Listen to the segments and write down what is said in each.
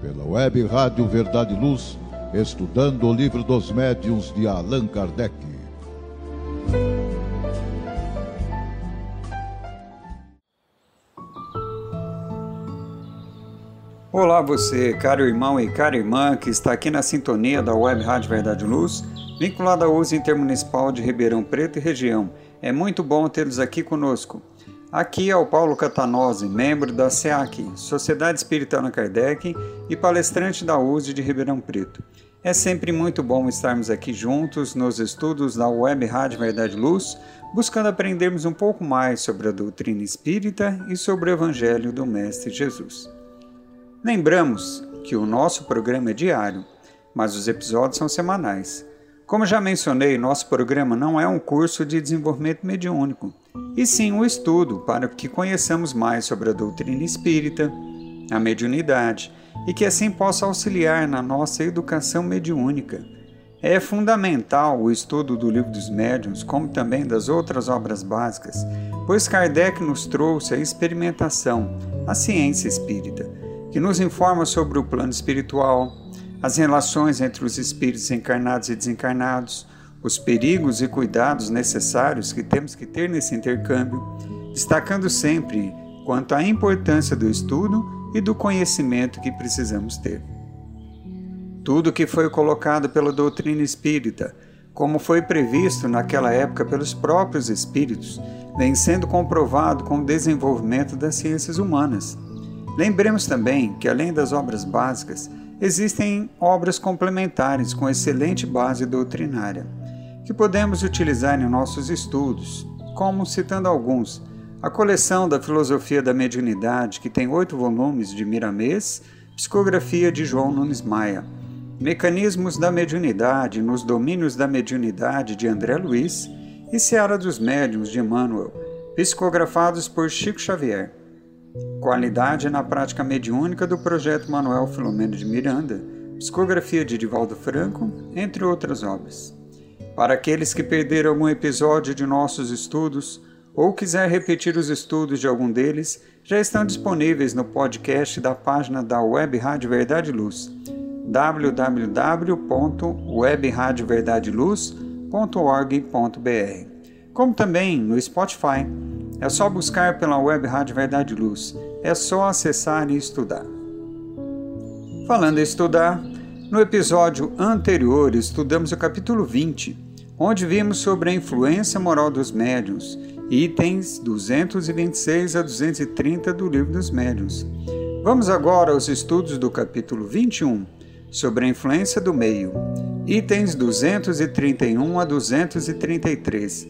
pela web Rádio Verdade e Luz, estudando o livro dos médiuns de Allan Kardec. Olá você, caro irmão e cara irmã que está aqui na sintonia da Web Rádio Verdade e Luz, vinculada à uso intermunicipal de Ribeirão Preto e região. É muito bom tê-los aqui conosco. Aqui é o Paulo Catanose, membro da SEAC, Sociedade Espírita Allan Kardec e palestrante da USE de Ribeirão Preto. É sempre muito bom estarmos aqui juntos nos estudos da Web Rádio Verdade Luz, buscando aprendermos um pouco mais sobre a doutrina espírita e sobre o Evangelho do Mestre Jesus. Lembramos que o nosso programa é diário, mas os episódios são semanais. Como já mencionei, nosso programa não é um curso de desenvolvimento mediúnico, e sim um estudo para que conheçamos mais sobre a doutrina espírita, a mediunidade e que assim possa auxiliar na nossa educação mediúnica. É fundamental o estudo do Livro dos Médiuns, como também das outras obras básicas, pois Kardec nos trouxe a experimentação, a ciência espírita, que nos informa sobre o plano espiritual, as relações entre os espíritos encarnados e desencarnados, os perigos e cuidados necessários que temos que ter nesse intercâmbio, destacando sempre quanto à importância do estudo e do conhecimento que precisamos ter. Tudo que foi colocado pela doutrina espírita, como foi previsto naquela época pelos próprios espíritos, vem sendo comprovado com o desenvolvimento das ciências humanas. Lembremos também que, além das obras básicas, existem obras complementares com excelente base doutrinária, que podemos utilizar em nossos estudos, como, citando alguns, a coleção da Filosofia da Mediunidade, que tem oito volumes de Miramês, psicografia de João Nunes Maia, Mecanismos da Mediunidade nos Domínios da Mediunidade de André Luiz e Seara dos Médiuns de Emmanuel, psicografados por Chico Xavier. Qualidade na prática mediúnica do projeto Manuel Filomeno de Miranda, psicografia de Divaldo Franco, entre outras obras. Para aqueles que perderam algum episódio de nossos estudos ou quiser repetir os estudos de algum deles, já estão disponíveis no podcast da página da Web Rádio Verdade Luz, www.webradioverdadeluz.org.br, como também no Spotify é só buscar pela web Rádio Verdade Luz. É só acessar e estudar. Falando em estudar, no episódio anterior estudamos o capítulo 20, onde vimos sobre a influência moral dos médiuns, itens 226 a 230 do Livro dos Médiuns. Vamos agora aos estudos do capítulo 21, sobre a influência do meio, itens 231 a 233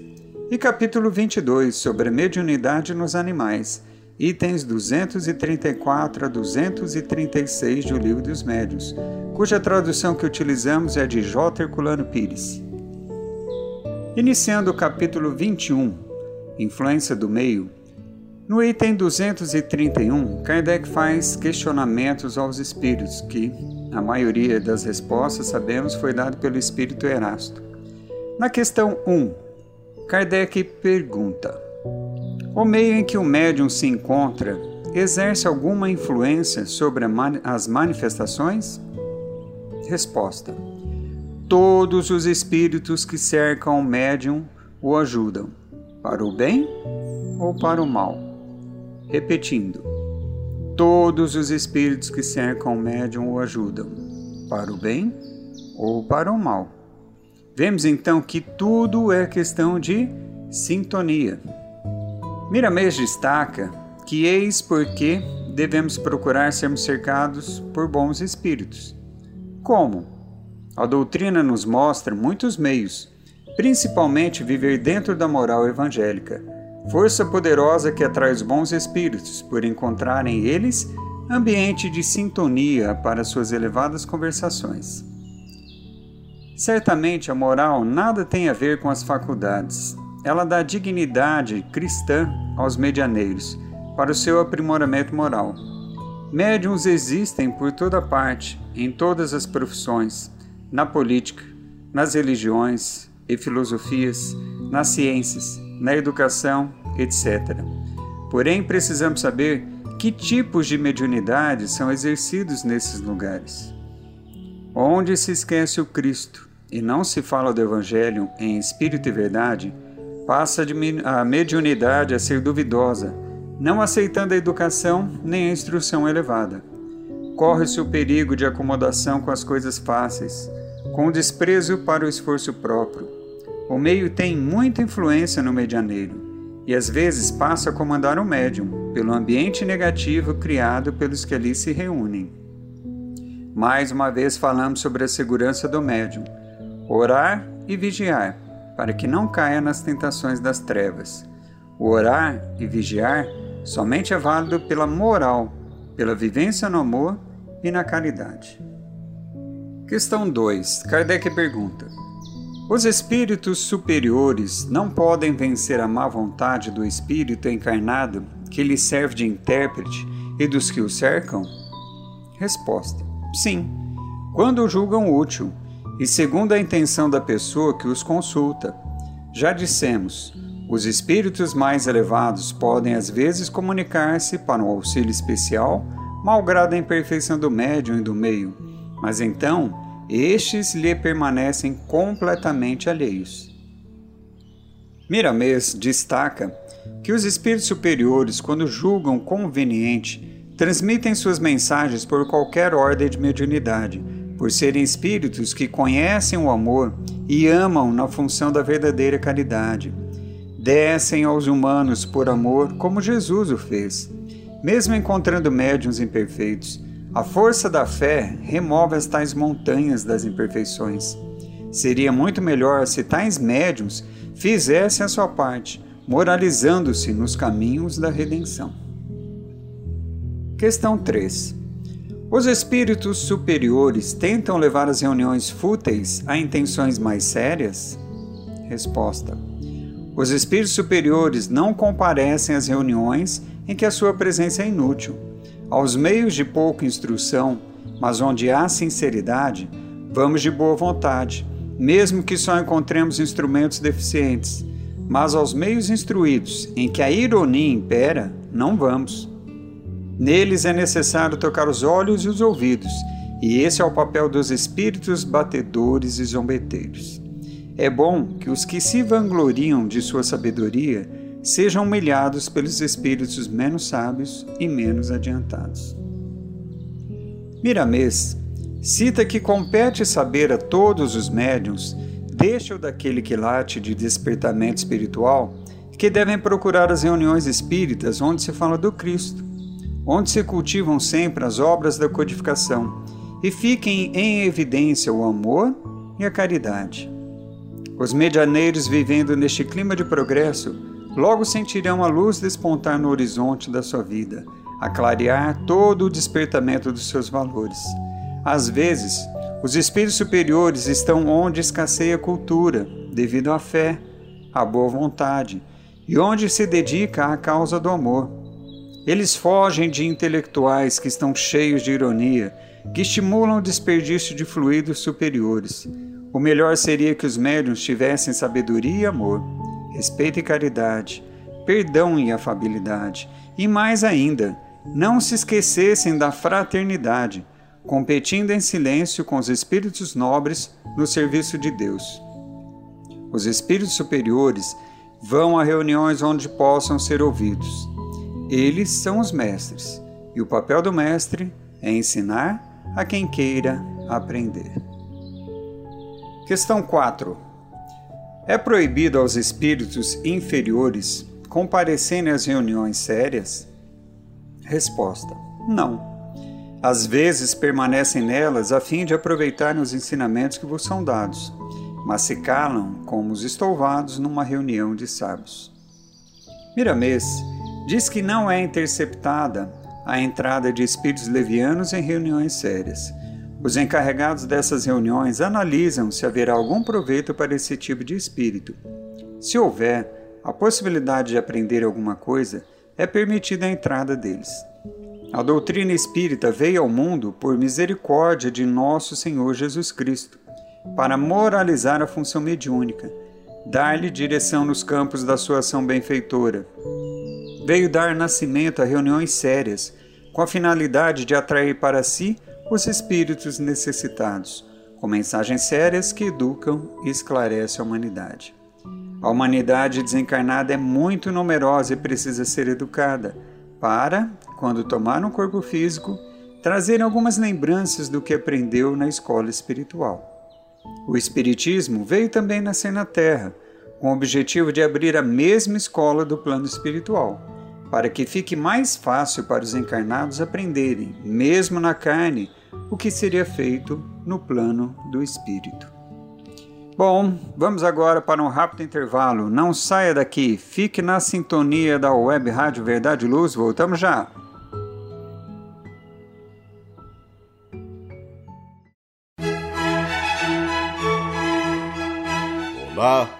e capítulo 22 sobre a mediunidade nos animais, itens 234 a 236 do Livro dos Médios, cuja tradução que utilizamos é de J. Herculano Pires. Iniciando o capítulo 21, Influência do Meio, no item 231, Kardec faz questionamentos aos espíritos, que, a maioria das respostas, sabemos, foi dado pelo espírito Erasto. Na questão 1, Kardec pergunta: O meio em que o médium se encontra exerce alguma influência sobre as manifestações? Resposta: Todos os espíritos que cercam o médium o ajudam, para o bem ou para o mal. Repetindo: Todos os espíritos que cercam o médium o ajudam, para o bem ou para o mal. Vemos então que tudo é questão de sintonia. Miramês destaca que eis porque devemos procurar sermos cercados por bons espíritos. Como? A doutrina nos mostra muitos meios, principalmente viver dentro da moral evangélica, força poderosa que atrai os bons espíritos por encontrarem eles ambiente de sintonia para suas elevadas conversações. Certamente a moral nada tem a ver com as faculdades. Ela dá dignidade cristã aos medianeiros para o seu aprimoramento moral. Médiuns existem por toda parte, em todas as profissões, na política, nas religiões e filosofias, nas ciências, na educação, etc. Porém, precisamos saber que tipos de mediunidade são exercidos nesses lugares? Onde se esquece o Cristo e não se fala do Evangelho em espírito e verdade, passa a mediunidade a ser duvidosa, não aceitando a educação nem a instrução elevada. Corre-se o perigo de acomodação com as coisas fáceis, com desprezo para o esforço próprio. O meio tem muita influência no medianeiro e às vezes passa a comandar o médium pelo ambiente negativo criado pelos que ali se reúnem. Mais uma vez falamos sobre a segurança do médium, orar e vigiar para que não caia nas tentações das trevas. O orar e vigiar somente é válido pela moral, pela vivência no amor e na caridade. Questão 2. Kardec pergunta: Os espíritos superiores não podem vencer a má vontade do espírito encarnado que lhe serve de intérprete e dos que o cercam? Resposta: Sim, quando o julgam útil e segundo a intenção da pessoa que os consulta. Já dissemos, os espíritos mais elevados podem às vezes comunicar-se para um auxílio especial, malgrado a imperfeição do médium e do meio, mas então estes lhe permanecem completamente alheios. Miramês destaca que os espíritos superiores, quando julgam conveniente, transmitem suas mensagens por qualquer ordem de mediunidade por serem espíritos que conhecem o amor e amam na função da verdadeira caridade. Descem aos humanos por amor, como Jesus o fez. Mesmo encontrando médiuns imperfeitos, a força da fé remove as tais montanhas das imperfeições. Seria muito melhor se tais médiuns fizessem a sua parte, moralizando-se nos caminhos da redenção. Questão 3. Os espíritos superiores tentam levar as reuniões fúteis a intenções mais sérias? Resposta: Os espíritos superiores não comparecem às reuniões em que a sua presença é inútil. Aos meios de pouca instrução, mas onde há sinceridade, vamos de boa vontade, mesmo que só encontremos instrumentos deficientes. Mas aos meios instruídos, em que a ironia impera, não vamos. Neles é necessário tocar os olhos e os ouvidos, e esse é o papel dos espíritos batedores e zombeteiros. É bom que os que se vangloriam de sua sabedoria sejam humilhados pelos espíritos menos sábios e menos adiantados. Miramês cita que compete saber a todos os médiuns, deixa o daquele que late de despertamento espiritual, que devem procurar as reuniões espíritas onde se fala do Cristo onde se cultivam sempre as obras da codificação e fiquem em evidência o amor e a caridade. Os medianeiros vivendo neste clima de progresso logo sentirão a luz despontar no horizonte da sua vida, a clarear todo o despertamento dos seus valores. Às vezes, os espíritos superiores estão onde escasseia a cultura, devido à fé, à boa vontade, e onde se dedica à causa do amor. Eles fogem de intelectuais que estão cheios de ironia, que estimulam o desperdício de fluidos superiores. O melhor seria que os médiuns tivessem sabedoria e amor, respeito e caridade, perdão e afabilidade, e mais ainda, não se esquecessem da fraternidade, competindo em silêncio com os espíritos nobres no serviço de Deus. Os espíritos superiores vão a reuniões onde possam ser ouvidos eles são os mestres, e o papel do mestre é ensinar a quem queira aprender. Questão 4. É proibido aos espíritos inferiores comparecerem às reuniões sérias? Resposta: Não. Às vezes permanecem nelas a fim de aproveitarem os ensinamentos que vos são dados, mas se calam como os estouvados numa reunião de sábios. Miramês diz que não é interceptada a entrada de espíritos levianos em reuniões sérias. Os encarregados dessas reuniões analisam se haverá algum proveito para esse tipo de espírito. Se houver a possibilidade de aprender alguma coisa, é permitida a entrada deles. A doutrina espírita veio ao mundo por misericórdia de nosso Senhor Jesus Cristo, para moralizar a função mediúnica, dar-lhe direção nos campos da sua ação benfeitora, veio dar nascimento a reuniões sérias, com a finalidade de atrair para si os espíritos necessitados, com mensagens sérias que educam e esclarecem a humanidade. A humanidade desencarnada é muito numerosa e precisa ser educada, para, quando tomar um corpo físico, trazer algumas lembranças do que aprendeu na escola espiritual. O Espiritismo veio também nascer na Terra, com o objetivo de abrir a mesma escola do plano espiritual, para que fique mais fácil para os encarnados aprenderem, mesmo na carne, o que seria feito no plano do espírito. Bom, vamos agora para um rápido intervalo. Não saia daqui, fique na sintonia da Web Rádio Verdade e Luz. Voltamos já. Olá,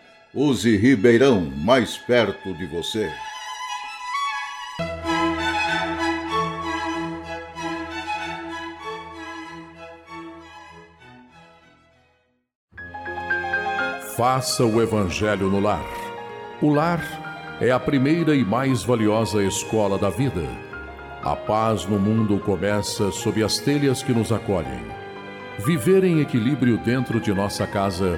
Use Ribeirão mais perto de você. Faça o Evangelho no lar. O lar é a primeira e mais valiosa escola da vida. A paz no mundo começa sob as telhas que nos acolhem. Viver em equilíbrio dentro de nossa casa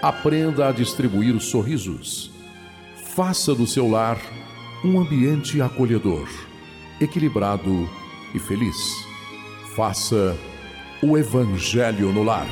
Aprenda a distribuir sorrisos. Faça do seu lar um ambiente acolhedor, equilibrado e feliz. Faça o Evangelho no lar.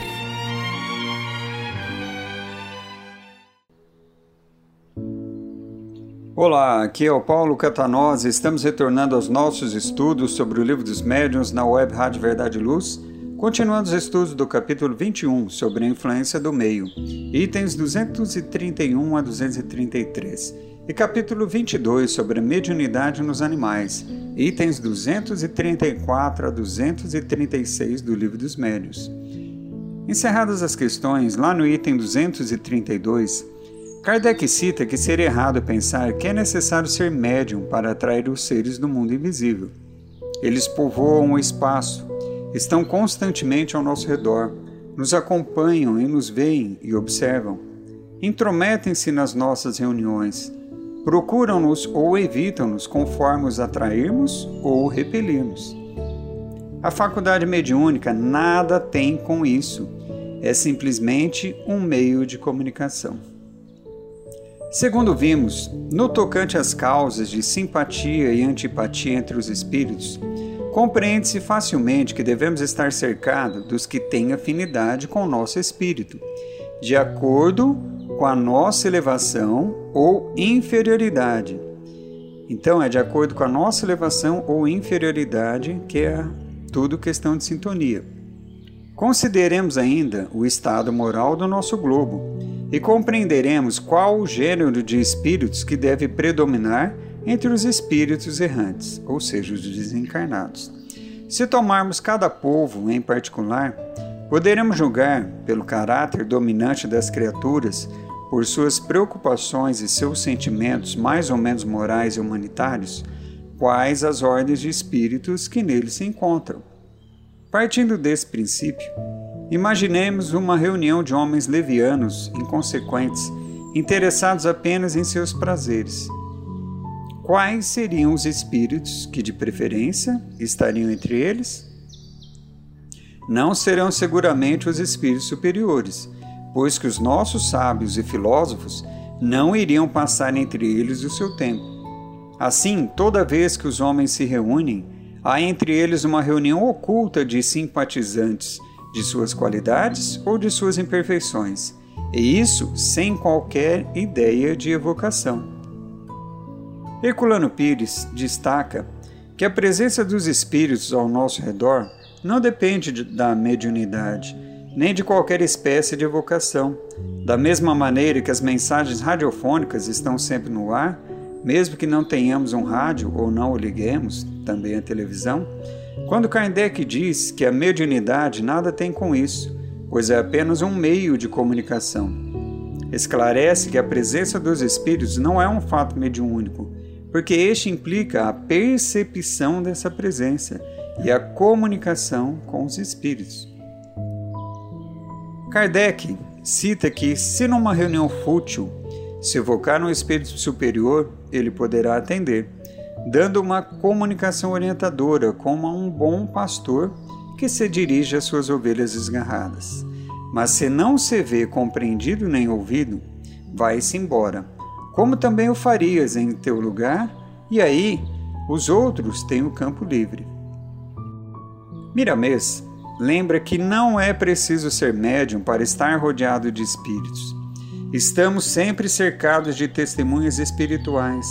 Olá, aqui é o Paulo Catanosa. Estamos retornando aos nossos estudos sobre o Livro dos Médiuns na Web Rádio Verdade e Luz, continuando os estudos do capítulo 21 sobre a influência do meio, itens 231 a 233, e capítulo 22 sobre a mediunidade nos animais, itens 234 a 236 do Livro dos Médiuns. Encerradas as questões, lá no item 232, Kardec cita que seria errado pensar que é necessário ser médium para atrair os seres do mundo invisível. Eles povoam o espaço, estão constantemente ao nosso redor, nos acompanham e nos veem e observam. Intrometem-se nas nossas reuniões, procuram-nos ou evitam-nos conforme os atrairmos ou repelirmos. A faculdade mediúnica nada tem com isso, é simplesmente um meio de comunicação. Segundo vimos, no tocante às causas de simpatia e antipatia entre os espíritos, compreende-se facilmente que devemos estar cercados dos que têm afinidade com o nosso espírito, de acordo com a nossa elevação ou inferioridade. Então, é de acordo com a nossa elevação ou inferioridade que é tudo questão de sintonia. Consideremos ainda o estado moral do nosso globo e compreenderemos qual o gênero de espíritos que deve predominar entre os espíritos errantes, ou seja, os desencarnados. Se tomarmos cada povo em particular, poderemos julgar, pelo caráter dominante das criaturas, por suas preocupações e seus sentimentos mais ou menos morais e humanitários, quais as ordens de espíritos que neles se encontram. Partindo desse princípio, Imaginemos uma reunião de homens levianos, inconsequentes, interessados apenas em seus prazeres. Quais seriam os espíritos que, de preferência, estariam entre eles? Não serão seguramente os espíritos superiores, pois que os nossos sábios e filósofos não iriam passar entre eles o seu tempo. Assim, toda vez que os homens se reúnem, há entre eles uma reunião oculta de simpatizantes de suas qualidades ou de suas imperfeições, e isso sem qualquer ideia de evocação. Herculano Pires destaca que a presença dos espíritos ao nosso redor não depende da mediunidade, nem de qualquer espécie de evocação. Da mesma maneira que as mensagens radiofônicas estão sempre no ar, mesmo que não tenhamos um rádio ou não o liguemos, também a televisão, quando Kardec diz que a mediunidade nada tem com isso, pois é apenas um meio de comunicação. Esclarece que a presença dos espíritos não é um fato mediúnico, porque este implica a percepção dessa presença e a comunicação com os espíritos. Kardec cita que, se numa reunião fútil se evocar um espírito superior, ele poderá atender, dando uma comunicação orientadora como a um bom pastor que se dirige às suas ovelhas esgarradas. Mas se não se vê compreendido nem ouvido, vai-se embora, como também o farias em teu lugar, e aí os outros têm o campo livre. Miramês lembra que não é preciso ser médium para estar rodeado de espíritos. Estamos sempre cercados de testemunhas espirituais.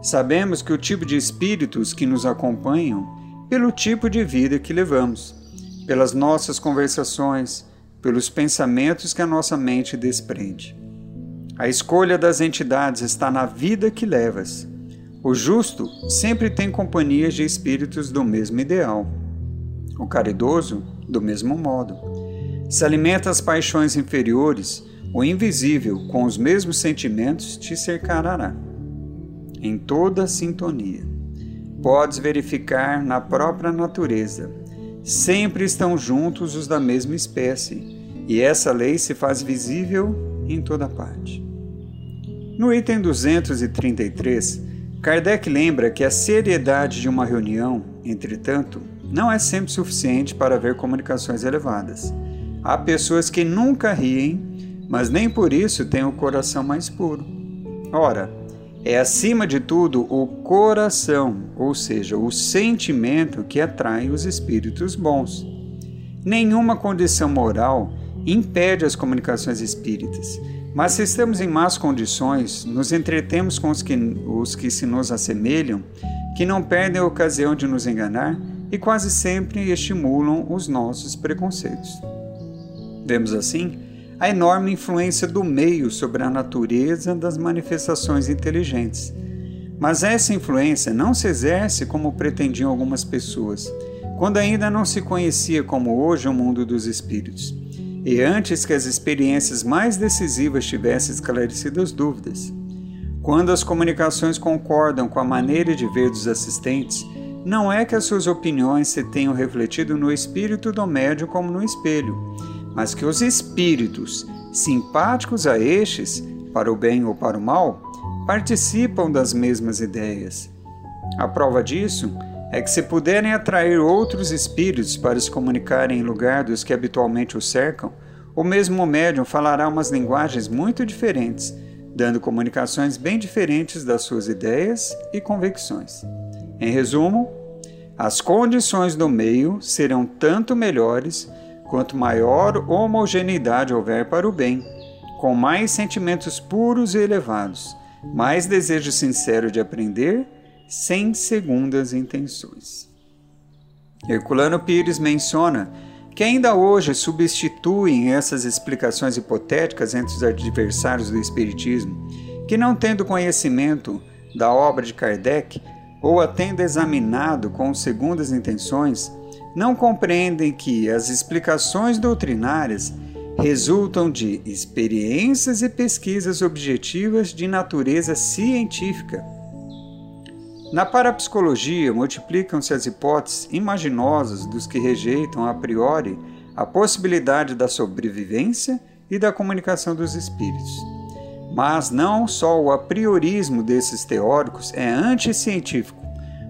Sabemos que o tipo de espíritos que nos acompanham, pelo tipo de vida que levamos, pelas nossas conversações, pelos pensamentos que a nossa mente desprende. A escolha das entidades está na vida que levas. O justo sempre tem companhias de espíritos do mesmo ideal. O caridoso, do mesmo modo. Se alimenta as paixões inferiores, o invisível, com os mesmos sentimentos, te cercará. Em toda sintonia. Podes verificar na própria natureza. Sempre estão juntos os da mesma espécie, e essa lei se faz visível em toda parte. No item 233, Kardec lembra que a seriedade de uma reunião, entretanto, não é sempre suficiente para ver comunicações elevadas. Há pessoas que nunca riem, mas nem por isso têm o coração mais puro. Ora, é acima de tudo o coração, ou seja, o sentimento que atrai os espíritos bons. Nenhuma condição moral impede as comunicações espíritas, mas se estamos em más condições, nos entretemos com os que, os que se nos assemelham, que não perdem a ocasião de nos enganar e quase sempre estimulam os nossos preconceitos. Vemos assim a enorme influência do meio sobre a natureza das manifestações inteligentes. Mas essa influência não se exerce como pretendiam algumas pessoas, quando ainda não se conhecia como hoje o mundo dos espíritos, e antes que as experiências mais decisivas tivessem esclarecido as dúvidas. Quando as comunicações concordam com a maneira de ver dos assistentes, não é que as suas opiniões se tenham refletido no espírito do médium como no espelho, mas que os espíritos, simpáticos a estes, para o bem ou para o mal, participam das mesmas ideias. A prova disso é que, se puderem atrair outros espíritos para se comunicarem em lugar dos que habitualmente o cercam, o mesmo médium falará umas linguagens muito diferentes, dando comunicações bem diferentes das suas ideias e convicções. Em resumo, as condições do meio serão tanto melhores quanto maior homogeneidade houver para o bem, com mais sentimentos puros e elevados, mais desejo sincero de aprender, sem segundas intenções. Herculano Pires menciona que ainda hoje substituem essas explicações hipotéticas entre os adversários do Espiritismo, que não tendo conhecimento da obra de Kardec, ou a tendo examinado com segundas intenções, não compreendem que as explicações doutrinárias resultam de experiências e pesquisas objetivas de natureza científica. Na parapsicologia, multiplicam-se as hipóteses imaginosas dos que rejeitam a priori a possibilidade da sobrevivência e da comunicação dos espíritos. Mas não só o apriorismo desses teóricos é anticientífico,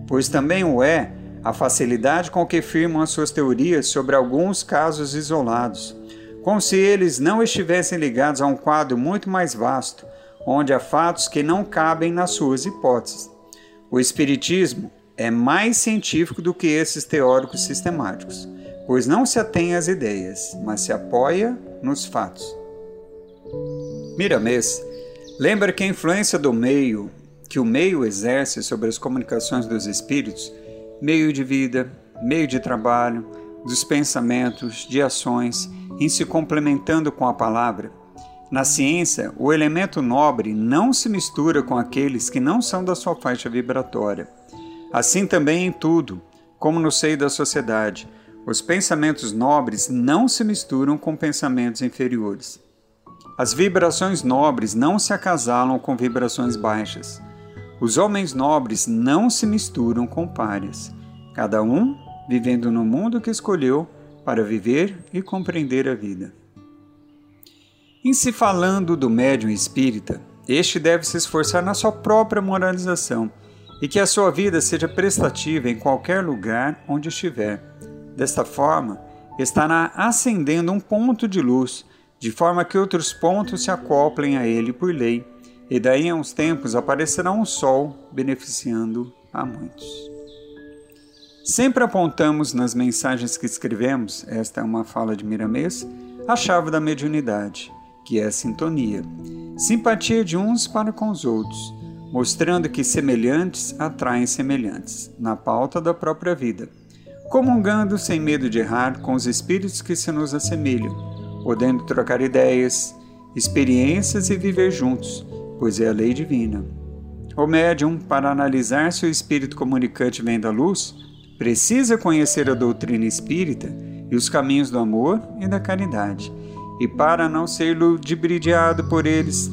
pois também o é a facilidade com que firmam as suas teorias sobre alguns casos isolados, como se eles não estivessem ligados a um quadro muito mais vasto, onde há fatos que não cabem nas suas hipóteses. O Espiritismo é mais científico do que esses teóricos sistemáticos, pois não se atém às ideias, mas se apoia nos fatos. Miramês lembra que a influência do meio que o meio exerce sobre as comunicações dos espíritos, meio de vida, meio de trabalho, dos pensamentos, de ações, em se complementando com a palavra, na ciência, o elemento nobre não se mistura com aqueles que não são da sua faixa vibratória. Assim também em tudo, como no seio da sociedade, os pensamentos nobres não se misturam com pensamentos inferiores. As vibrações nobres não se acasalam com vibrações baixas. Os homens nobres não se misturam com párias, cada um vivendo no mundo que escolheu para viver e compreender a vida. Em se falando do médium espírita, este deve se esforçar na sua própria moralização e que a sua vida seja prestativa em qualquer lugar onde estiver. Desta forma, estará acendendo um ponto de luz, de forma que outros pontos se acoplem a ele por lei, e daí a uns tempos aparecerá um sol beneficiando a muitos. Sempre apontamos nas mensagens que escrevemos, esta é uma fala de Miramês, a chave da mediunidade que é a sintonia, simpatia de uns para com os outros, mostrando que semelhantes atraem semelhantes, na pauta da própria vida, comungando sem medo de errar com os espíritos que se nos assemelham, podendo trocar ideias, experiências e viver juntos, pois é a lei divina. O médium, para analisar se o espírito comunicante vem da luz, precisa conhecer a doutrina espírita e os caminhos do amor e da caridade e para não ser ludibriado por eles,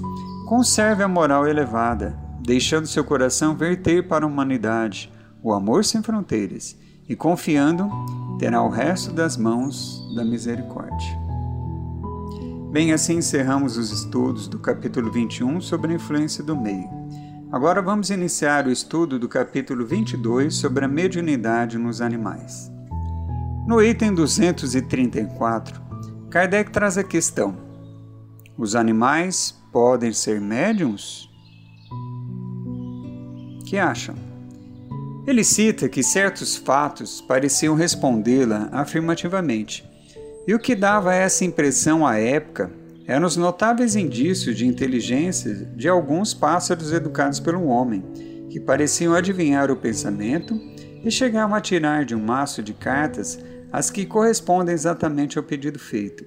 conserve a moral elevada, deixando seu coração verter para a humanidade o amor sem fronteiras e confiando, terá o resto das mãos da misericórdia. Bem, assim encerramos os estudos do capítulo 21 sobre a influência do meio. Agora vamos iniciar o estudo do capítulo 22 sobre a mediunidade nos animais. No item 234, Kardec traz a questão: os animais podem ser médiums? Que acham? Ele cita que certos fatos pareciam respondê-la afirmativamente, e o que dava essa impressão à época eram os notáveis indícios de inteligência de alguns pássaros educados pelo homem, que pareciam adivinhar o pensamento e chegavam a tirar de um maço de cartas as que correspondem exatamente ao pedido feito.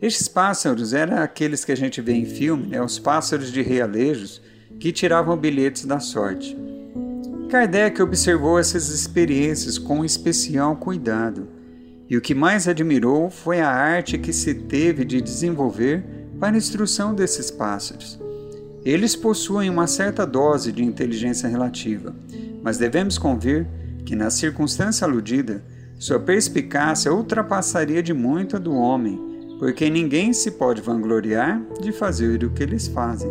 Estes pássaros eram aqueles que a gente vê em filme, né, os pássaros de realejos que tiravam bilhetes da sorte. Kardec observou essas experiências com especial cuidado, e o que mais admirou foi a arte que se teve de desenvolver para a instrução desses pássaros. Eles possuem uma certa dose de inteligência relativa, mas devemos convir que, na circunstância aludida, sua perspicácia ultrapassaria de muito a do homem, porque ninguém se pode vangloriar de fazer o que eles fazem.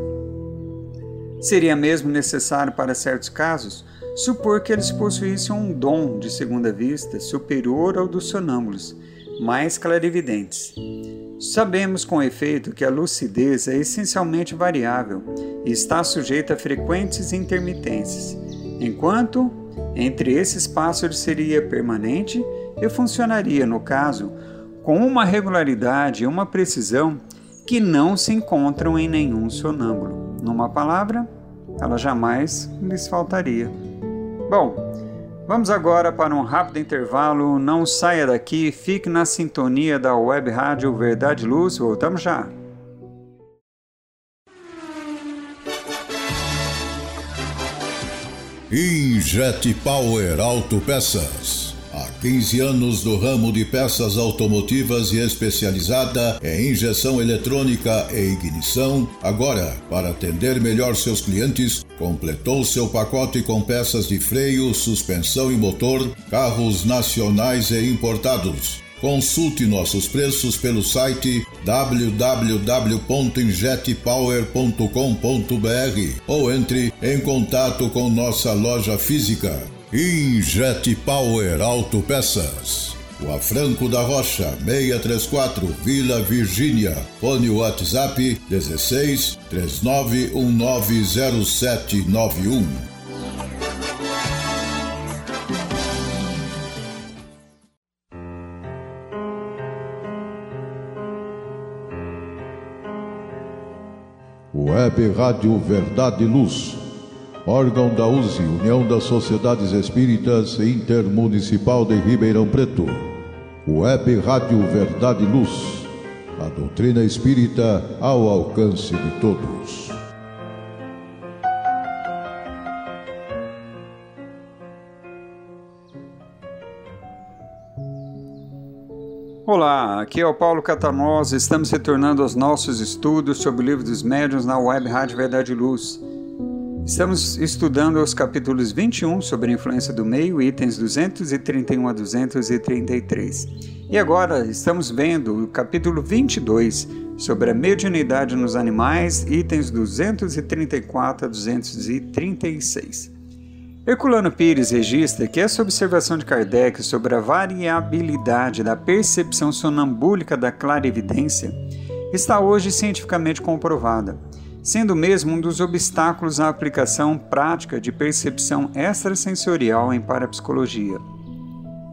Seria mesmo necessário, para certos casos, supor que eles possuíssem um dom de segunda vista superior ao dos sonâmbulos, mais clarividentes. Sabemos com efeito que a lucidez é essencialmente variável e está sujeita a frequentes intermitências, enquanto entre esses pássaros seria permanente e funcionaria, no caso, com uma regularidade e uma precisão que não se encontram em nenhum sonâmbulo. Numa palavra, ela jamais lhes faltaria. Bom, vamos agora para um rápido intervalo. Não saia daqui, fique na sintonia da web rádio Verdade Luz. Voltamos já. Injet Power Autopeças. Há 15 anos no ramo de peças automotivas e especializada em injeção eletrônica e ignição, agora, para atender melhor seus clientes, completou seu pacote com peças de freio, suspensão e motor, carros nacionais e importados. Consulte nossos preços pelo site www.injetpower.com.br ou entre em contato com nossa loja física. Injet Power Autopeças. Rua Franco da Rocha, 634, Vila Virgínia. Fone WhatsApp 16 39190791. Web Rádio Verdade e Luz, órgão da USE, União das Sociedades Espíritas Intermunicipal de Ribeirão Preto. Web Rádio Verdade e Luz, a doutrina espírita ao alcance de todos. Olá, aqui é o Paulo Catanosa. Estamos retornando aos nossos estudos sobre o livro dos médiuns na web Rádio Verdade e Luz. Estamos estudando os capítulos 21 sobre a influência do meio, itens 231 a 233. E agora estamos vendo o capítulo 22 sobre a mediunidade nos animais, itens 234 a 236. Herculano Pires registra que essa observação de Kardec sobre a variabilidade da percepção sonambúlica da clarividência está hoje cientificamente comprovada, sendo mesmo um dos obstáculos à aplicação prática de percepção extrasensorial em parapsicologia.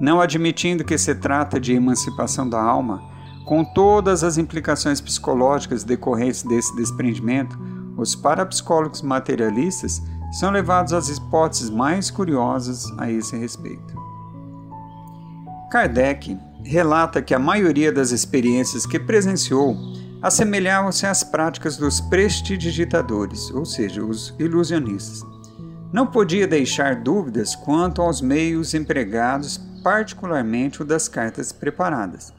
Não admitindo que se trata de emancipação da alma, com todas as implicações psicológicas decorrentes desse desprendimento, os parapsicólogos materialistas são levados às hipóteses mais curiosas a esse respeito. Kardec relata que a maioria das experiências que presenciou assemelhavam-se às práticas dos prestidigitadores, ou seja, os ilusionistas. Não podia deixar dúvidas quanto aos meios empregados, particularmente o das cartas preparadas.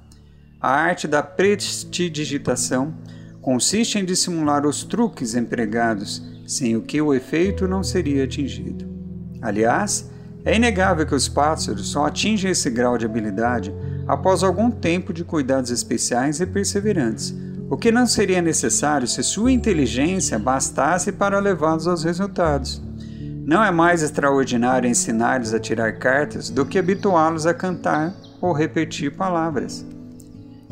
A arte da prestidigitação consiste em dissimular os truques empregados sem o que o efeito não seria atingido. Aliás, é inegável que os pássaros só atingem esse grau de habilidade após algum tempo de cuidados especiais e perseverantes, o que não seria necessário se sua inteligência bastasse para levá-los aos resultados. Não é mais extraordinário ensinar-lhes a tirar cartas do que habituá-los a cantar ou repetir palavras.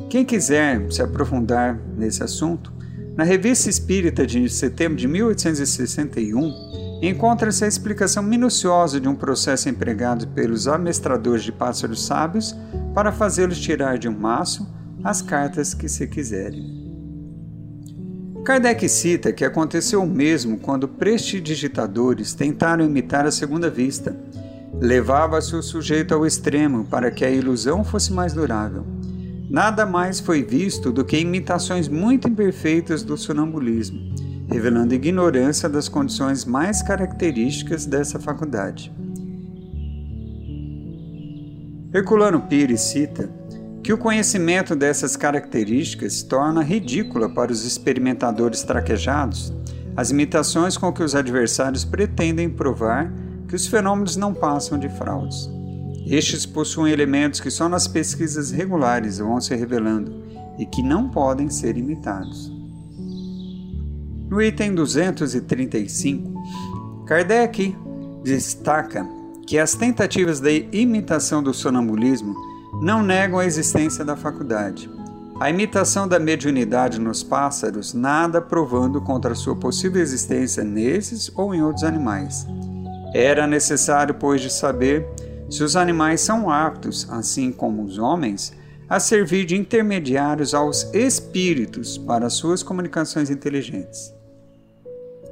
Quem quiser se aprofundar nesse assunto, na Revista Espírita de setembro de 1861, encontra-se a explicação minuciosa de um processo empregado pelos amestradores de pássaros sábios para fazê-los tirar de um maço as cartas que se quiserem. Kardec cita que aconteceu o mesmo quando prestidigitadores tentaram imitar a segunda vista. Levava-se o sujeito ao extremo para que a ilusão fosse mais durável nada mais foi visto do que imitações muito imperfeitas do sonambulismo, revelando ignorância das condições mais características dessa faculdade. Herculano Pires cita que o conhecimento dessas características torna ridícula para os experimentadores traquejados as imitações com que os adversários pretendem provar que os fenômenos não passam de fraudes. Estes possuem elementos que só nas pesquisas regulares vão se revelando e que não podem ser imitados. No item 235, Kardec destaca que as tentativas de imitação do sonambulismo não negam a existência da faculdade. A imitação da mediunidade nos pássaros nada provando contra sua possível existência nesses ou em outros animais. Era necessário, pois, de saber se os animais são aptos, assim como os homens, a servir de intermediários aos espíritos para suas comunicações inteligentes.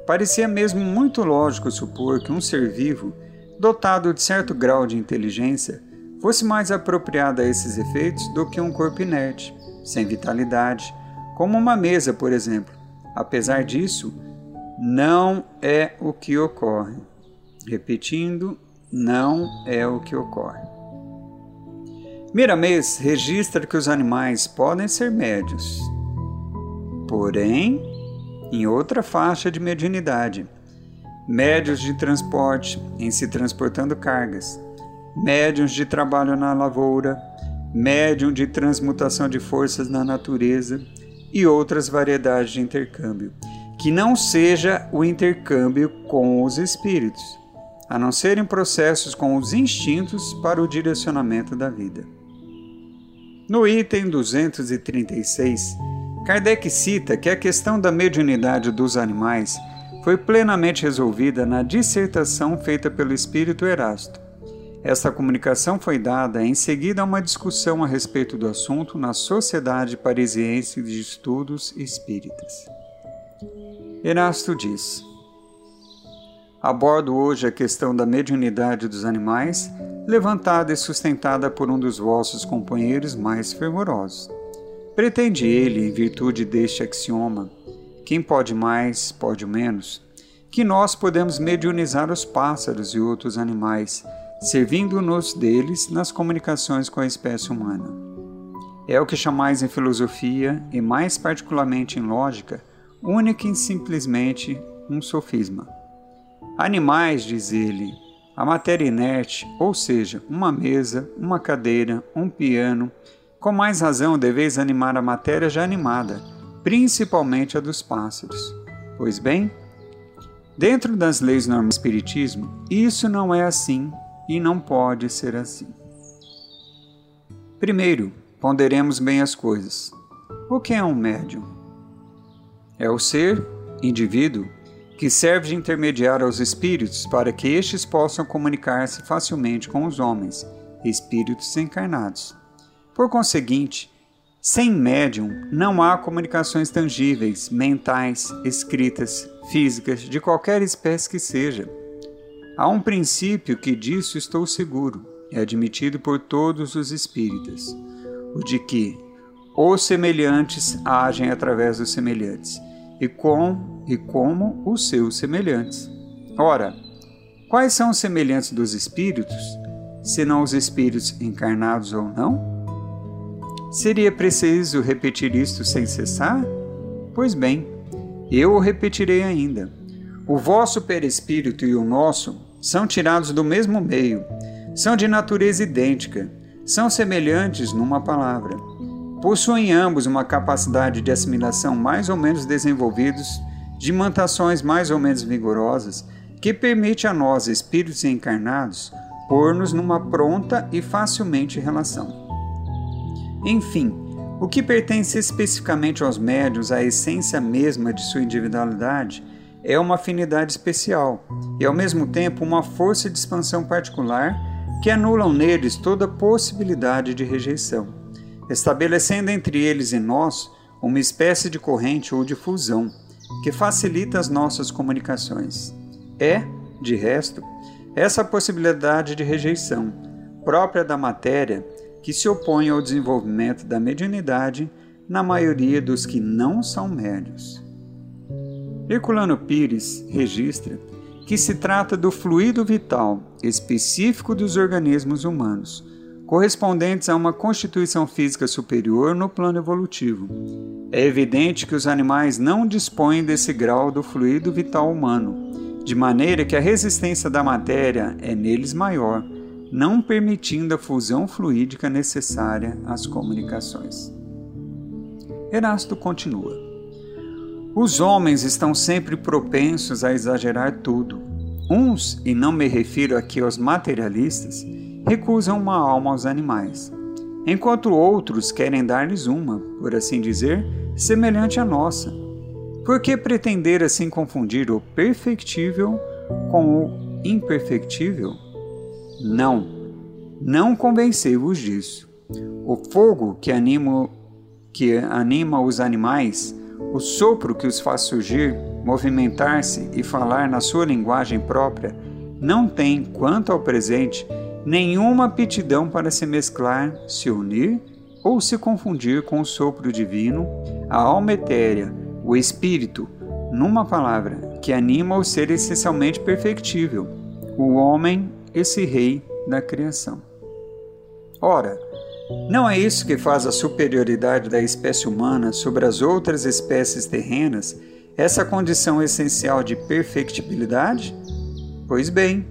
Parecia mesmo muito lógico supor que um ser vivo, dotado de certo grau de inteligência, fosse mais apropriado a esses efeitos do que um corpo inerte, sem vitalidade, como uma mesa, por exemplo. Apesar disso, não é o que ocorre. Repetindo, não é o que ocorre. Miramês registra que os animais podem ser médios, porém em outra faixa de mediunidade. Médios de transporte, em se transportando cargas, médiums de trabalho na lavoura, médium de transmutação de forças na natureza e outras variedades de intercâmbio, que não seja o intercâmbio com os espíritos a não serem processos com os instintos para o direcionamento da vida. No item 236, Kardec cita que a questão da mediunidade dos animais foi plenamente resolvida na dissertação feita pelo espírito Erasto. Esta comunicação foi dada em seguida a uma discussão a respeito do assunto na Sociedade Parisiense de Estudos Espíritas. Erasto diz: Abordo hoje a questão da mediunidade dos animais, levantada e sustentada por um dos vossos companheiros mais fervorosos. Pretende ele, em virtude deste axioma, quem pode mais, pode menos, que nós podemos mediunizar os pássaros e outros animais, servindo-nos deles nas comunicações com a espécie humana. É o que chamais em filosofia, e mais particularmente em lógica, única e simplesmente um sofisma. Animais, diz ele, a matéria inerte, ou seja, uma mesa, uma cadeira, um piano, com mais razão deveis animar a matéria já animada, principalmente a dos pássaros. Pois bem, dentro das leis do espiritismo, isso não é assim e não pode ser assim. Primeiro, ponderemos bem as coisas. O que é um médium? É o ser, indivíduo, que serve de intermediário aos espíritos para que estes possam comunicar-se facilmente com os homens, espíritos encarnados. Por conseguinte, sem médium não há comunicações tangíveis, mentais, escritas, físicas, de qualquer espécie que seja. Há um princípio que disso estou seguro, é admitido por todos os espíritas, o de que os semelhantes agem através dos semelhantes e com e como os seus semelhantes. Ora, quais são os semelhantes dos espíritos, senão os espíritos encarnados ou não? Seria preciso repetir isto sem cessar? Pois bem, eu o repetirei ainda. O vosso perispírito e o nosso são tirados do mesmo meio, são de natureza idêntica, são semelhantes numa palavra possuem ambos uma capacidade de assimilação mais ou menos desenvolvidos, de imantações mais ou menos vigorosas, que permite a nós, espíritos encarnados, pôr-nos numa pronta e facilmente relação. Enfim, o que pertence especificamente aos médios, à essência mesma de sua individualidade, é uma afinidade especial e, ao mesmo tempo, uma força de expansão particular que anulam neles toda possibilidade de rejeição estabelecendo entre eles e nós uma espécie de corrente ou de fusão que facilita as nossas comunicações. É, de resto, essa possibilidade de rejeição, própria da matéria, que se opõe ao desenvolvimento da mediunidade na maioria dos que não são médios. Herculano Pires registra que se trata do fluido vital específico dos organismos humanos, correspondentes a uma constituição física superior no plano evolutivo. É evidente que os animais não dispõem desse grau do fluido vital humano, de maneira que a resistência da matéria é neles maior, não permitindo a fusão fluídica necessária às comunicações. Erasto continua. Os homens estão sempre propensos a exagerar tudo. Uns, e não me refiro aqui aos materialistas, recusam uma alma aos animais, enquanto outros querem dar-lhes uma, por assim dizer, semelhante à nossa. Por que pretender assim confundir o perfectível com o imperfectível? Não, não convencei-vos disso. O fogo que anima, que anima os animais, o sopro que os faz surgir, movimentar-se e falar na sua linguagem própria, não tem, quanto ao presente, nenhuma aptidão para se mesclar, se unir ou se confundir com o sopro divino, a alma etérea, o espírito, numa palavra, que anima o ser essencialmente perfectível, o homem, esse rei da criação. Ora, não é isso que faz a superioridade da espécie humana sobre as outras espécies terrenas, essa condição essencial de perfectibilidade? Pois bem,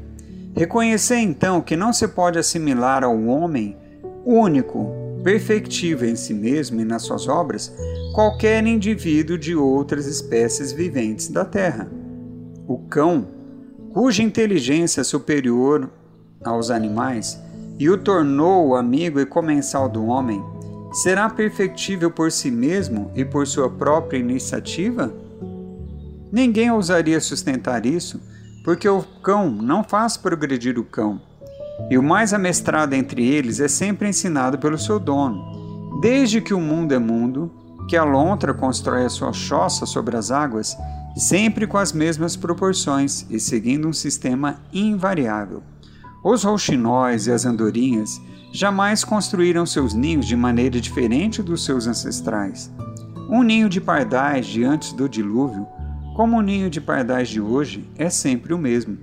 Reconhecer então que não se pode assimilar ao homem único, perfectível em si mesmo e nas suas obras, qualquer indivíduo de outras espécies viventes da Terra. O cão, cuja inteligência superior aos animais e o tornou amigo e comensal do homem, será perfectível por si mesmo e por sua própria iniciativa? Ninguém ousaria sustentar isso porque o cão não faz progredir o cão, e o mais amestrado entre eles é sempre ensinado pelo seu dono. Desde que o mundo é mundo, que a lontra constrói a sua choça sobre as águas, sempre com as mesmas proporções e seguindo um sistema invariável. Os rouxinóis e as andorinhas jamais construíram seus ninhos de maneira diferente dos seus ancestrais. Um ninho de pardais de antes do dilúvio, como o ninho de pardais de hoje, é sempre o mesmo,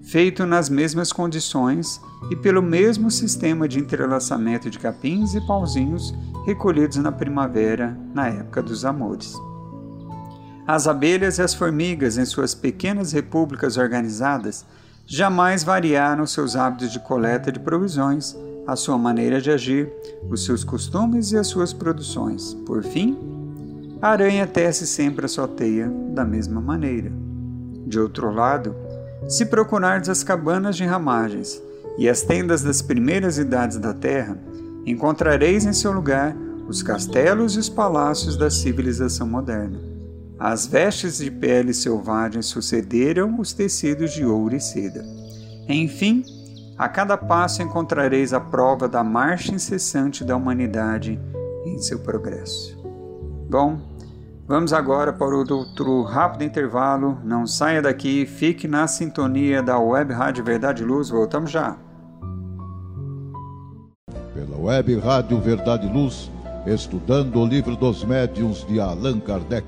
feito nas mesmas condições e pelo mesmo sistema de entrelaçamento de capins e pauzinhos recolhidos na primavera, na época dos amores. As abelhas e as formigas, em suas pequenas repúblicas organizadas, jamais variaram seus hábitos de coleta de provisões, a sua maneira de agir, os seus costumes e as suas produções. Por fim, a aranha tece sempre a sua teia da mesma maneira. De outro lado, se procurardes as cabanas de ramagens e as tendas das primeiras idades da terra, encontrareis em seu lugar os castelos e os palácios da civilização moderna. As vestes de pele selvagem sucederam os tecidos de ouro e seda. Enfim, a cada passo encontrareis a prova da marcha incessante da humanidade em seu progresso. Bom, vamos agora para o outro rápido intervalo. Não saia daqui, fique na sintonia da Web Rádio Verdade e Luz. Voltamos já. Pela Web Rádio Verdade e Luz, estudando o livro dos médiuns de Allan Kardec.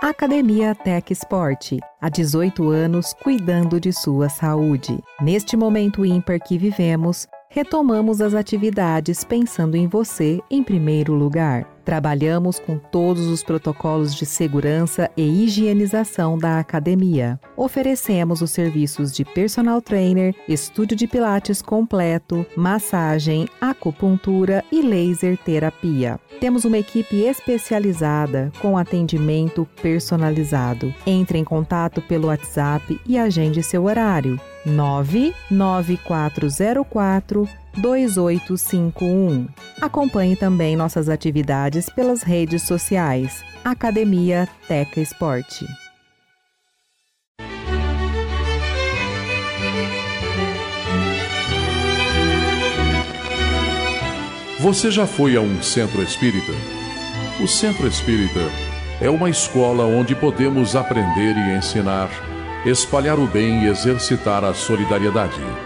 Academia Tech Sport, há 18 anos cuidando de sua saúde. Neste momento ímpar que vivemos, retomamos as atividades pensando em você em primeiro lugar. Trabalhamos com todos os protocolos de segurança e higienização da academia. Oferecemos os serviços de personal trainer, estúdio de pilates completo, massagem, acupuntura e laser terapia. Temos uma equipe especializada com atendimento personalizado. Entre em contato pelo WhatsApp e agende seu horário. 99404 2851. Acompanhe também nossas atividades pelas redes sociais. Academia Teca Esporte. Você já foi a um centro espírita? O centro espírita é uma escola onde podemos aprender e ensinar, espalhar o bem e exercitar a solidariedade.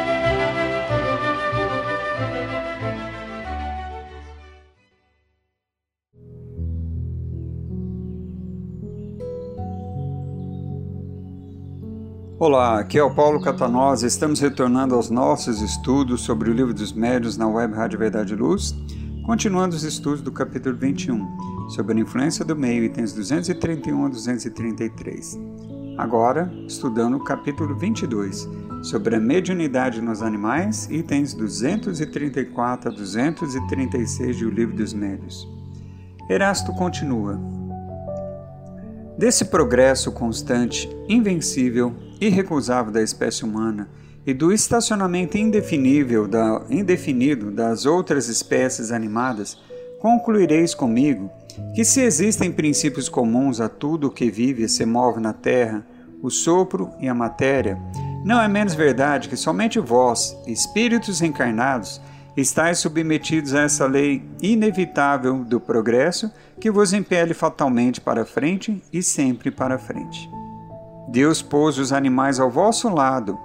Olá, aqui é o Paulo Catanosa. Estamos retornando aos nossos estudos sobre o Livro dos Médios na Web Rádio Verdade e Luz, continuando os estudos do capítulo 21, sobre a influência do meio, itens 231 a 233. Agora, estudando o capítulo 22, sobre a mediunidade nos animais, itens 234 a 236 do Livro dos Médios. Erasto continua. Desse progresso constante, invencível, irrecusável da espécie humana e do estacionamento indefinível da, indefinido das outras espécies animadas, concluireis comigo que se existem princípios comuns a tudo o que vive e se move na terra, o sopro e a matéria, não é menos verdade que somente vós, espíritos encarnados, estáis submetidos a essa lei inevitável do progresso que vos impele fatalmente para frente e sempre para frente. Deus pôs os animais ao vosso lado,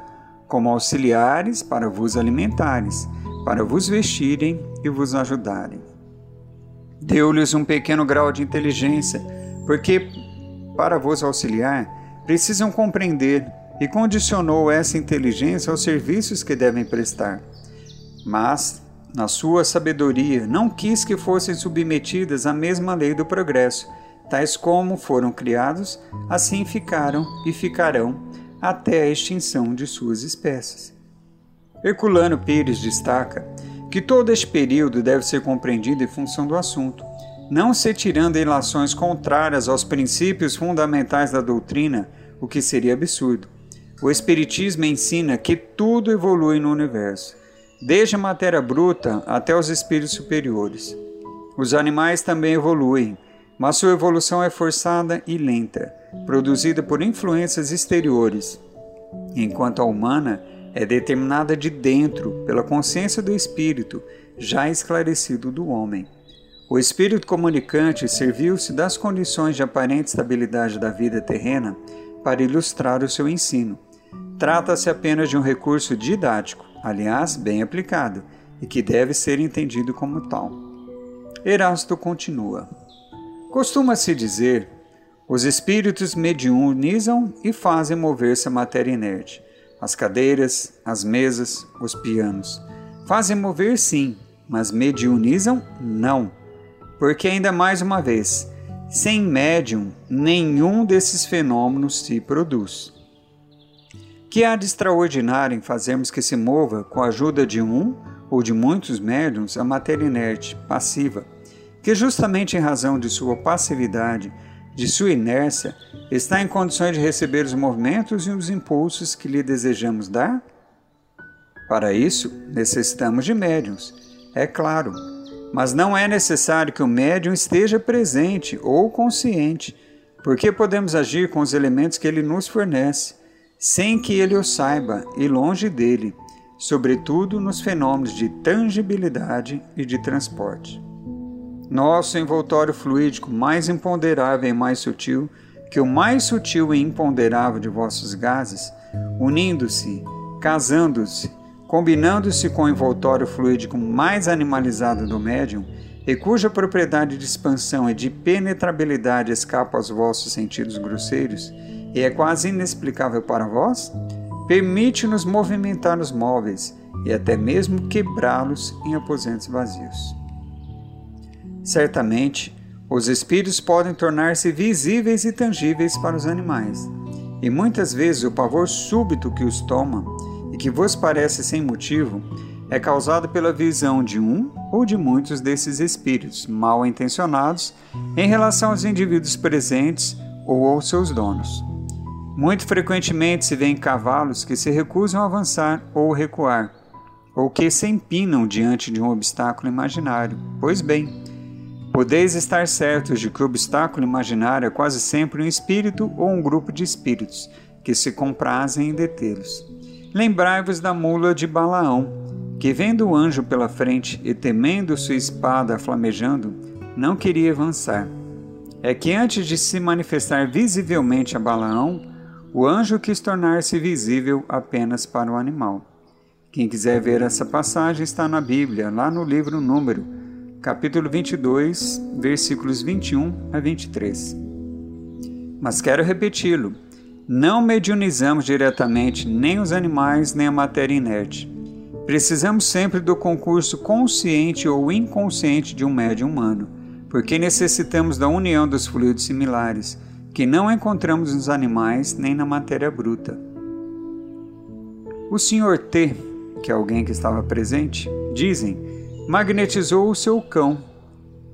como auxiliares para vos alimentares, para vos vestirem e vos ajudarem. Deu-lhes um pequeno grau de inteligência, porque, para vos auxiliar, precisam compreender e condicionou essa inteligência aos serviços que devem prestar. Mas, na sua sabedoria, não quis que fossem submetidas à mesma lei do progresso tais como foram criados, assim ficaram e ficarão até a extinção de suas espécies. Herculano Pires destaca que todo este período deve ser compreendido em função do assunto, não se tirando ilações contrárias aos princípios fundamentais da doutrina, o que seria absurdo. O Espiritismo ensina que tudo evolui no universo, desde a matéria bruta até os espíritos superiores. Os animais também evoluem, mas sua evolução é forçada e lenta, produzida por influências exteriores, enquanto a humana é determinada de dentro pela consciência do espírito já esclarecido do homem. O espírito comunicante serviu-se das condições de aparente estabilidade da vida terrena para ilustrar o seu ensino. Trata-se apenas de um recurso didático, aliás, bem aplicado, e que deve ser entendido como tal. Erasto continua. Costuma-se dizer: os espíritos mediunizam e fazem mover-se a matéria inerte. As cadeiras, as mesas, os pianos. Fazem mover sim, mas mediunizam não. Porque, ainda mais uma vez, sem médium, nenhum desses fenômenos se produz. Que há de extraordinário em fazermos que se mova, com a ajuda de um ou de muitos médiums, a matéria inerte, passiva, que justamente em razão de sua passividade, de sua inércia, está em condições de receber os movimentos e os impulsos que lhe desejamos dar? Para isso, necessitamos de médiums, é claro, mas não é necessário que o médium esteja presente ou consciente, porque podemos agir com os elementos que ele nos fornece, sem que ele o saiba e longe dele, sobretudo nos fenômenos de tangibilidade e de transporte. Nosso envoltório fluídico mais imponderável e mais sutil que o mais sutil e imponderável de vossos gases, unindo-se, casando-se, combinando-se com o envoltório fluídico mais animalizado do médium, e cuja propriedade de expansão e de penetrabilidade escapa aos vossos sentidos grosseiros e é quase inexplicável para vós, permite-nos movimentar os móveis e até mesmo quebrá-los em aposentos vazios. Certamente, os espíritos podem tornar-se visíveis e tangíveis para os animais, e muitas vezes o pavor súbito que os toma e que vos parece sem motivo é causado pela visão de um ou de muitos desses espíritos mal intencionados em relação aos indivíduos presentes ou aos seus donos. Muito frequentemente se vêem cavalos que se recusam a avançar ou recuar, ou que se empinam diante de um obstáculo imaginário. Pois bem, Podeis estar certos de que o obstáculo imaginário é quase sempre um espírito ou um grupo de espíritos que se comprazem em detê-los. Lembrai-vos da mula de Balaão, que vendo o anjo pela frente e temendo sua espada flamejando, não queria avançar. É que antes de se manifestar visivelmente a Balaão, o anjo quis tornar-se visível apenas para o animal. Quem quiser ver essa passagem está na Bíblia, lá no livro Número, capítulo 22, versículos 21 a 23. Mas quero repeti-lo: não mediunizamos diretamente nem os animais nem a matéria inerte. Precisamos sempre do concurso consciente ou inconsciente de um médium humano, porque necessitamos da união dos fluidos similares, que não encontramos nos animais nem na matéria bruta. O Sr. T, que é alguém que estava presente, dizem magnetizou o seu cão.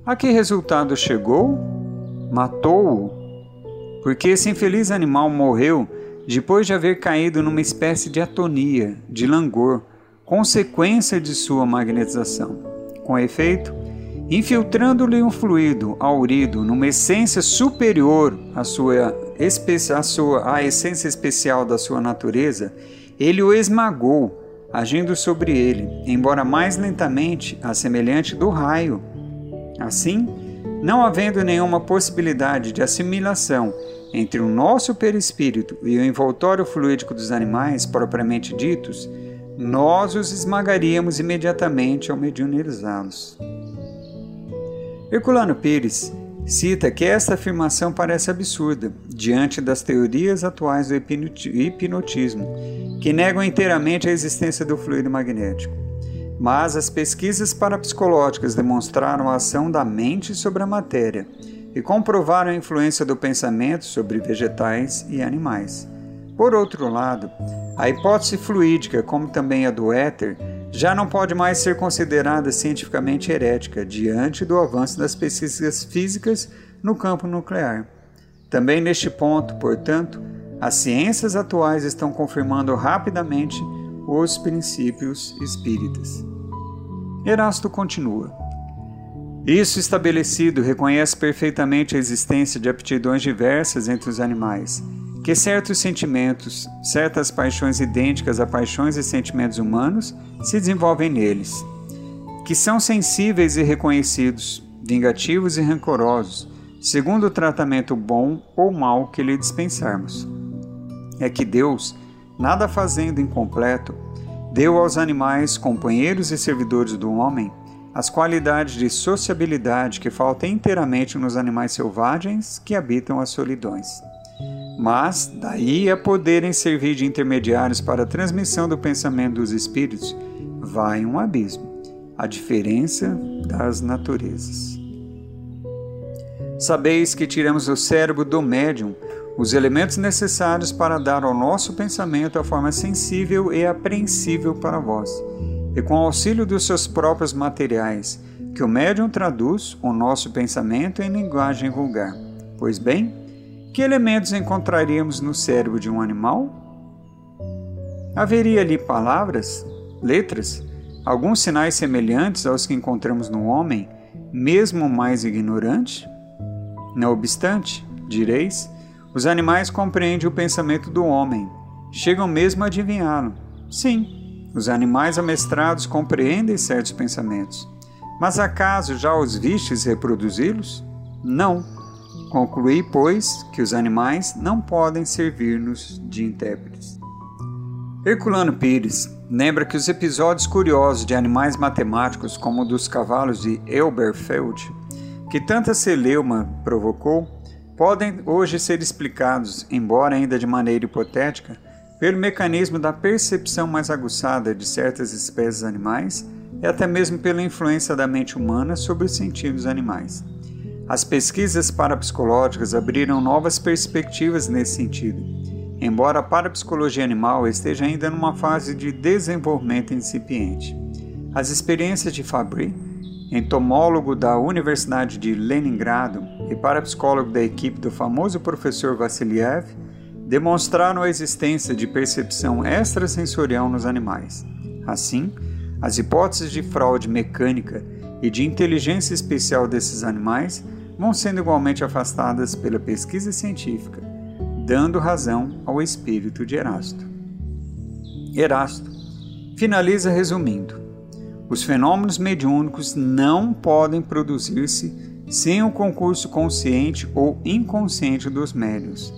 A que resultado chegou? Matou-o. Porque esse infeliz animal morreu depois de haver caído numa espécie de atonia, de langor, consequência de sua magnetização. Com efeito, infiltrando-lhe um fluido aurido numa essência superior à sua, à sua à essência especial da sua natureza, ele o esmagou agindo sobre ele, embora mais lentamente, a semelhante do raio. Assim, não havendo nenhuma possibilidade de assimilação entre o nosso perispírito e o envoltório fluídico dos animais propriamente ditos, nós os esmagaríamos imediatamente ao mediunizá-los. Herculano Pires cita que esta afirmação parece absurda diante das teorias atuais do hipnotismo, que negam inteiramente a existência do fluido magnético. Mas as pesquisas parapsicológicas demonstraram a ação da mente sobre a matéria e comprovaram a influência do pensamento sobre vegetais e animais. Por outro lado, a hipótese fluídica, como também a do éter, já não pode mais ser considerada cientificamente herética diante do avanço das pesquisas físicas no campo nuclear. Também neste ponto, portanto, as ciências atuais estão confirmando rapidamente os princípios espíritas. Erasto continua. Isso estabelecido reconhece perfeitamente a existência de aptidões diversas entre os animais, que certos sentimentos, certas paixões idênticas a paixões e sentimentos humanos se desenvolvem neles, que são sensíveis e reconhecidos, vingativos e rancorosos, segundo o tratamento bom ou mau que lhe dispensarmos. É que Deus, nada fazendo incompleto, deu aos animais, companheiros e servidores do homem, as qualidades de sociabilidade que faltam inteiramente nos animais selvagens que habitam as solidões. Mas, daí a poderem servir de intermediários para a transmissão do pensamento dos espíritos, vai um abismo a diferença das naturezas. Sabeis que tiramos do cérebro do médium os elementos necessários para dar ao nosso pensamento a forma sensível e apreensível para vós, e com auxílio dos seus próprios materiais, que o médium traduz o nosso pensamento em linguagem vulgar. Pois bem, que elementos encontraríamos no cérebro de um animal? Haveria ali palavras, letras, alguns sinais semelhantes aos que encontramos no homem, mesmo mais ignorante? Não obstante, direis, os animais compreendem o pensamento do homem, chegam mesmo a adivinhá-lo. Sim, os animais amestrados compreendem certos pensamentos. Mas acaso já os vistes reproduzi-los? Não. Concluí, pois, que os animais não podem servir-nos de intérpretes. Herculano Pires lembra que os episódios curiosos de animais matemáticos, como o dos cavalos de Elberfeld, que tanta celeuma provocou, podem hoje ser explicados, embora ainda de maneira hipotética, pelo mecanismo da percepção mais aguçada de certas espécies animais e até mesmo pela influência da mente humana sobre os sentidos animais. As pesquisas parapsicológicas abriram novas perspectivas nesse sentido, embora a parapsicologia animal esteja ainda numa fase de desenvolvimento incipiente. As experiências de Fabry entomólogo da Universidade de Leningrado e parapsicólogo da equipe do famoso professor Vassiliev, demonstraram a existência de percepção extrasensorial nos animais. Assim, as hipóteses de fraude mecânica e de inteligência especial desses animais vão sendo igualmente afastadas pela pesquisa científica, dando razão ao espírito de Erasto. Erasto finaliza resumindo: os fenômenos mediúnicos não podem produzir-se sem o concurso consciente ou inconsciente dos médios.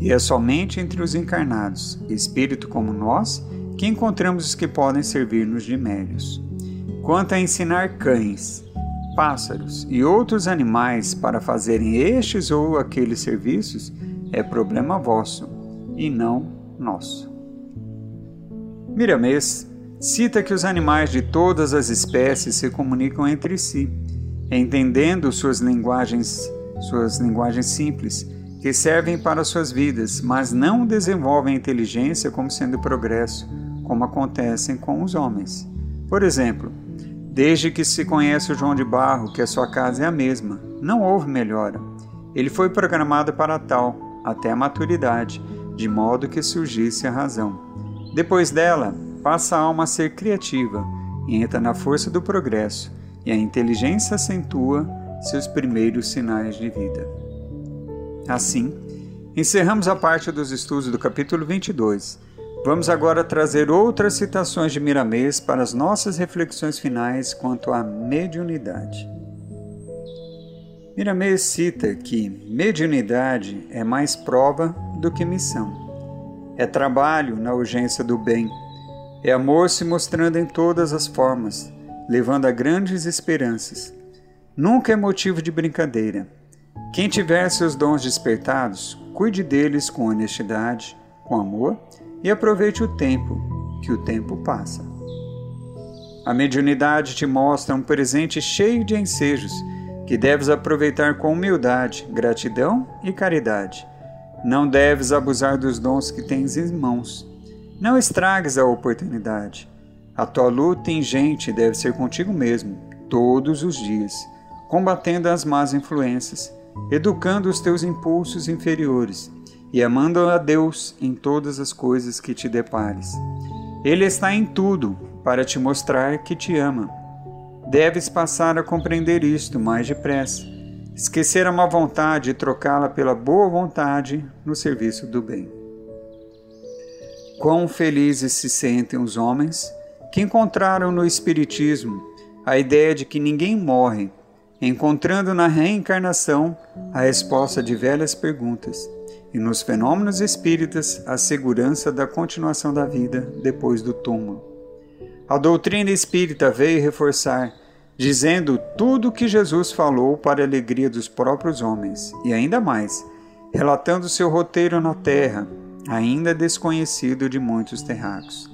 E é somente entre os encarnados, espírito como nós, que encontramos os que podem servir-nos de médios. Quanto a ensinar cães, pássaros e outros animais para fazerem estes ou aqueles serviços, é problema vosso e não nosso. Miramês cita que os animais de todas as espécies se comunicam entre si, entendendo suas linguagens, suas linguagens simples, que servem para suas vidas, mas não desenvolvem inteligência como sendo progresso, como acontecem com os homens. Por exemplo, desde que se conhece o João de Barro, que a sua casa é a mesma, não houve melhora. Ele foi programado para tal, até a maturidade, de modo que surgisse a razão. Depois dela, passa a alma a ser criativa e entra na força do progresso, e a inteligência acentua seus primeiros sinais de vida. Assim, encerramos a parte dos estudos do capítulo 22. Vamos agora trazer outras citações de Miramês para as nossas reflexões finais quanto à mediunidade. Miramês cita que mediunidade é mais prova do que missão. É trabalho na urgência do bem é amor se mostrando em todas as formas, levando a grandes esperanças. Nunca é motivo de brincadeira. Quem tiver seus dons despertados, cuide deles com honestidade, com amor e aproveite o tempo, que o tempo passa. A mediunidade te mostra um presente cheio de ensejos que deves aproveitar com humildade, gratidão e caridade. Não deves abusar dos dons que tens em mãos não estragues a oportunidade. A tua luta ingente deve ser contigo mesmo, todos os dias, combatendo as más influências, educando os teus impulsos inferiores e amando a Deus em todas as coisas que te depares. Ele está em tudo para te mostrar que te ama. Deves passar a compreender isto mais depressa, esquecer a má vontade e trocá-la pela boa vontade no serviço do bem. Quão felizes se sentem os homens que encontraram no Espiritismo a ideia de que ninguém morre, encontrando na reencarnação a resposta de velhas perguntas e nos fenômenos espíritas a segurança da continuação da vida depois do túmulo. A doutrina espírita veio reforçar, dizendo tudo o que Jesus falou para a alegria dos próprios homens, e ainda mais, relatando seu roteiro na terra, ainda desconhecido de muitos terráqueos.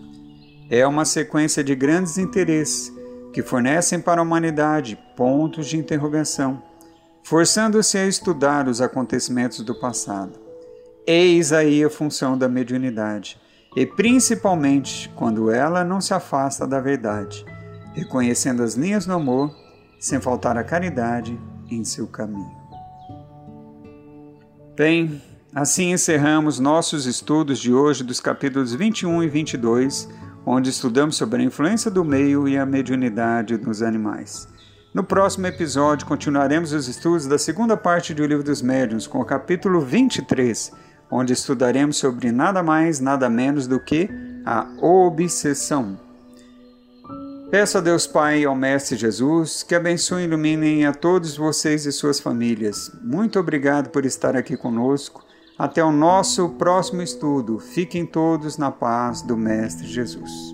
É uma sequência de grandes interesses que fornecem para a humanidade pontos de interrogação, forçando-se a estudar os acontecimentos do passado. Eis aí a função da mediunidade, e principalmente quando ela não se afasta da verdade, reconhecendo as linhas do amor, sem faltar a caridade em seu caminho. Bem, assim encerramos nossos estudos de hoje dos capítulos 21 e 22, onde estudamos sobre a influência do meio e a mediunidade nos animais. No próximo episódio, continuaremos os estudos da segunda parte do Livro dos Médiuns, com o capítulo 23 onde estudaremos sobre nada mais, nada menos do que a obsessão. Peço a Deus Pai e ao Mestre Jesus que abençoe e iluminem a todos vocês e suas famílias. Muito obrigado por estar aqui conosco. Até o nosso próximo estudo. Fiquem todos na paz do Mestre Jesus.